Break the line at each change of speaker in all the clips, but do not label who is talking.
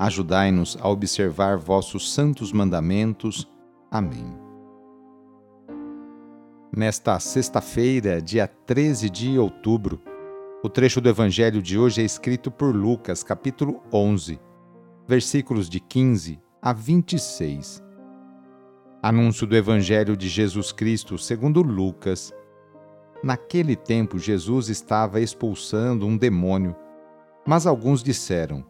Ajudai-nos a observar vossos santos mandamentos. Amém. Nesta sexta-feira, dia 13 de outubro, o trecho do Evangelho de hoje é escrito por Lucas, capítulo 11, versículos de 15 a 26. Anúncio do Evangelho de Jesus Cristo segundo Lucas. Naquele tempo, Jesus estava expulsando um demônio, mas alguns disseram: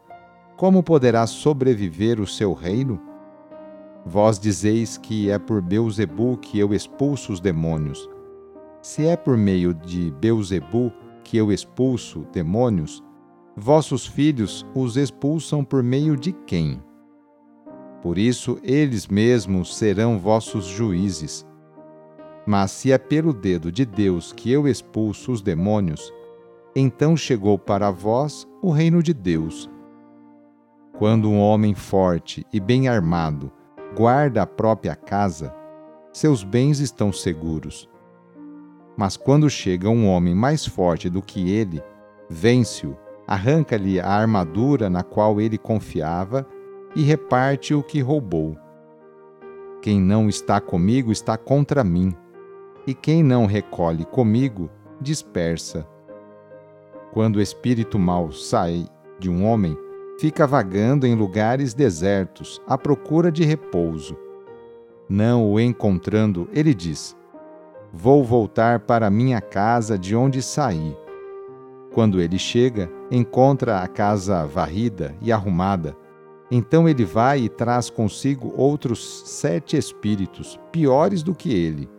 como poderá sobreviver o seu reino? Vós dizeis que é por Beuzebu que eu expulso os demônios. Se é por meio de Beuzebu que eu expulso demônios, vossos filhos os expulsam por meio de quem? Por isso eles mesmos serão vossos juízes. Mas se é pelo dedo de Deus que eu expulso os demônios, então chegou para vós o reino de Deus. Quando um homem forte e bem armado guarda a própria casa, seus bens estão seguros. Mas quando chega um homem mais forte do que ele, vence-o, arranca-lhe a armadura na qual ele confiava e reparte o que roubou. Quem não está comigo está contra mim, e quem não recolhe comigo dispersa. Quando o espírito mau sai de um homem, fica vagando em lugares desertos, à procura de repouso. Não o encontrando, ele diz: Vou voltar para minha casa de onde saí. Quando ele chega, encontra a casa varrida e arrumada. Então ele vai e traz consigo outros sete espíritos, piores do que ele.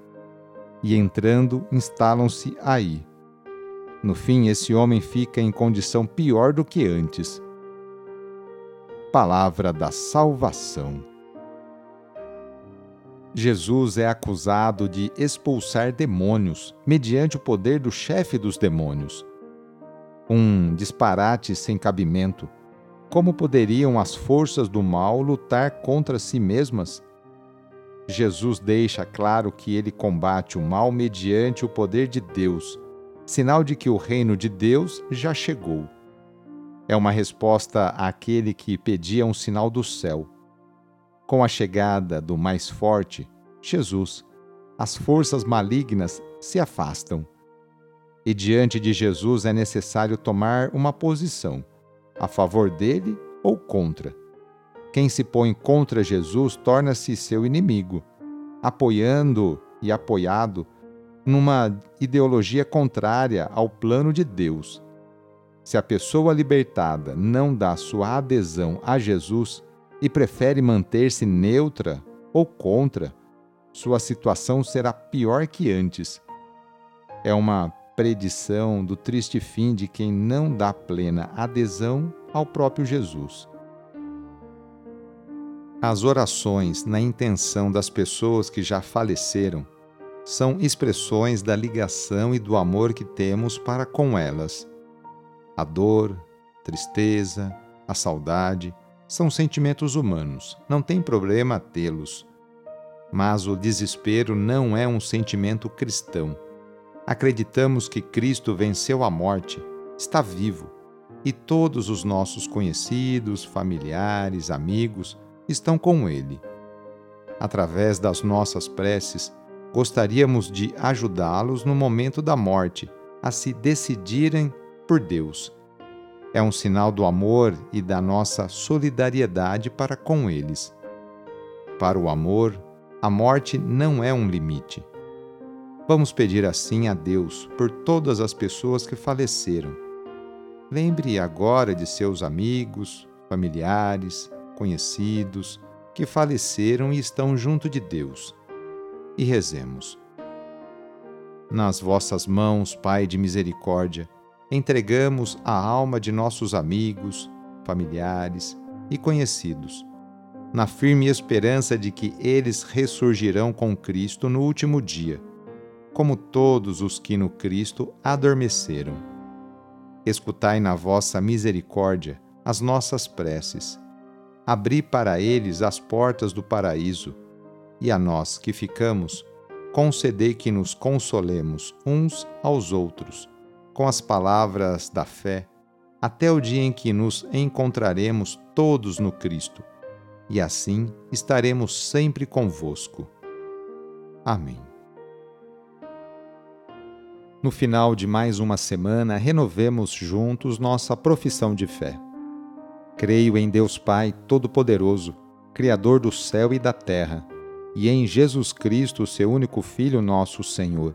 E entrando, instalam-se aí. No fim, esse homem fica em condição pior do que antes Palavra da Salvação. Jesus é acusado de expulsar demônios mediante o poder do chefe dos demônios. Um disparate sem cabimento. Como poderiam as forças do mal lutar contra si mesmas? Jesus deixa claro que ele combate o mal mediante o poder de Deus, sinal de que o reino de Deus já chegou é uma resposta àquele que pedia um sinal do céu. Com a chegada do mais forte, Jesus, as forças malignas se afastam. E diante de Jesus é necessário tomar uma posição, a favor dele ou contra. Quem se põe contra Jesus torna-se seu inimigo, apoiando e apoiado numa ideologia contrária ao plano de Deus se a pessoa libertada não dá sua adesão a Jesus e prefere manter-se neutra ou contra, sua situação será pior que antes. É uma predição do triste fim de quem não dá plena adesão ao próprio Jesus. As orações na intenção das pessoas que já faleceram são expressões da ligação e do amor que temos para com elas. A dor, tristeza, a saudade são sentimentos humanos, não tem problema tê-los. Mas o desespero não é um sentimento cristão. Acreditamos que Cristo venceu a morte, está vivo, e todos os nossos conhecidos, familiares, amigos estão com Ele. Através das nossas preces, gostaríamos de ajudá-los no momento da morte a se decidirem por Deus. É um sinal do amor e da nossa solidariedade para com eles. Para o amor, a morte não é um limite. Vamos pedir assim a Deus por todas as pessoas que faleceram. Lembre agora de seus amigos, familiares, conhecidos que faleceram e estão junto de Deus. E rezemos. Nas vossas mãos, Pai de misericórdia, entregamos a alma de nossos amigos, familiares e conhecidos na firme esperança de que eles ressurgirão com Cristo no último dia, como todos os que no Cristo adormeceram. Escutai na vossa misericórdia as nossas preces. Abri para eles as portas do paraíso, e a nós que ficamos, concedei que nos consolemos uns aos outros, com as palavras da fé, até o dia em que nos encontraremos todos no Cristo e assim estaremos sempre convosco. Amém. No final de mais uma semana, renovemos juntos nossa profissão de fé. Creio em Deus Pai Todo-Poderoso, Criador do céu e da terra, e em Jesus Cristo, seu único Filho, nosso Senhor,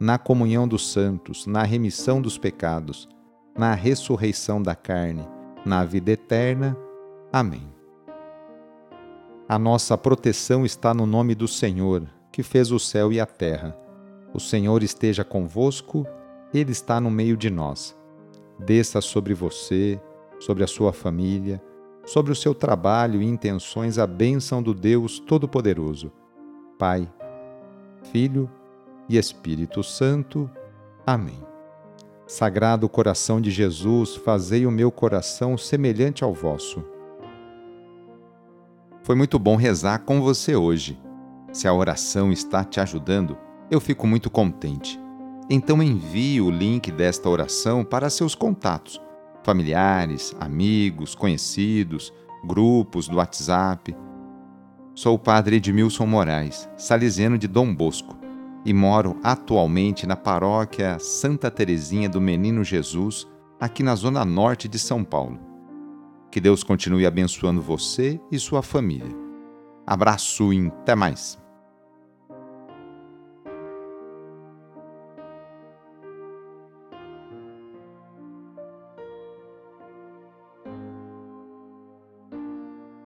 na comunhão dos santos, na remissão dos pecados, na ressurreição da carne, na vida eterna. Amém. A nossa proteção está no nome do Senhor, que fez o céu e a terra. O Senhor esteja convosco, Ele está no meio de nós. Desça sobre você, sobre a sua família, sobre o seu trabalho e intenções a bênção do Deus Todo-Poderoso. Pai, Filho e Espírito Santo. Amém. Sagrado coração de Jesus, fazei o meu coração semelhante ao vosso. Foi muito bom rezar com você hoje. Se a oração está te ajudando, eu fico muito contente. Então envie o link desta oração para seus contatos, familiares, amigos, conhecidos, grupos do WhatsApp. Sou o padre Edmilson Moraes, salesiano de Dom Bosco, e moro atualmente na paróquia Santa Teresinha do Menino Jesus, aqui na zona norte de São Paulo. Que Deus continue abençoando você e sua família. Abraço e até mais.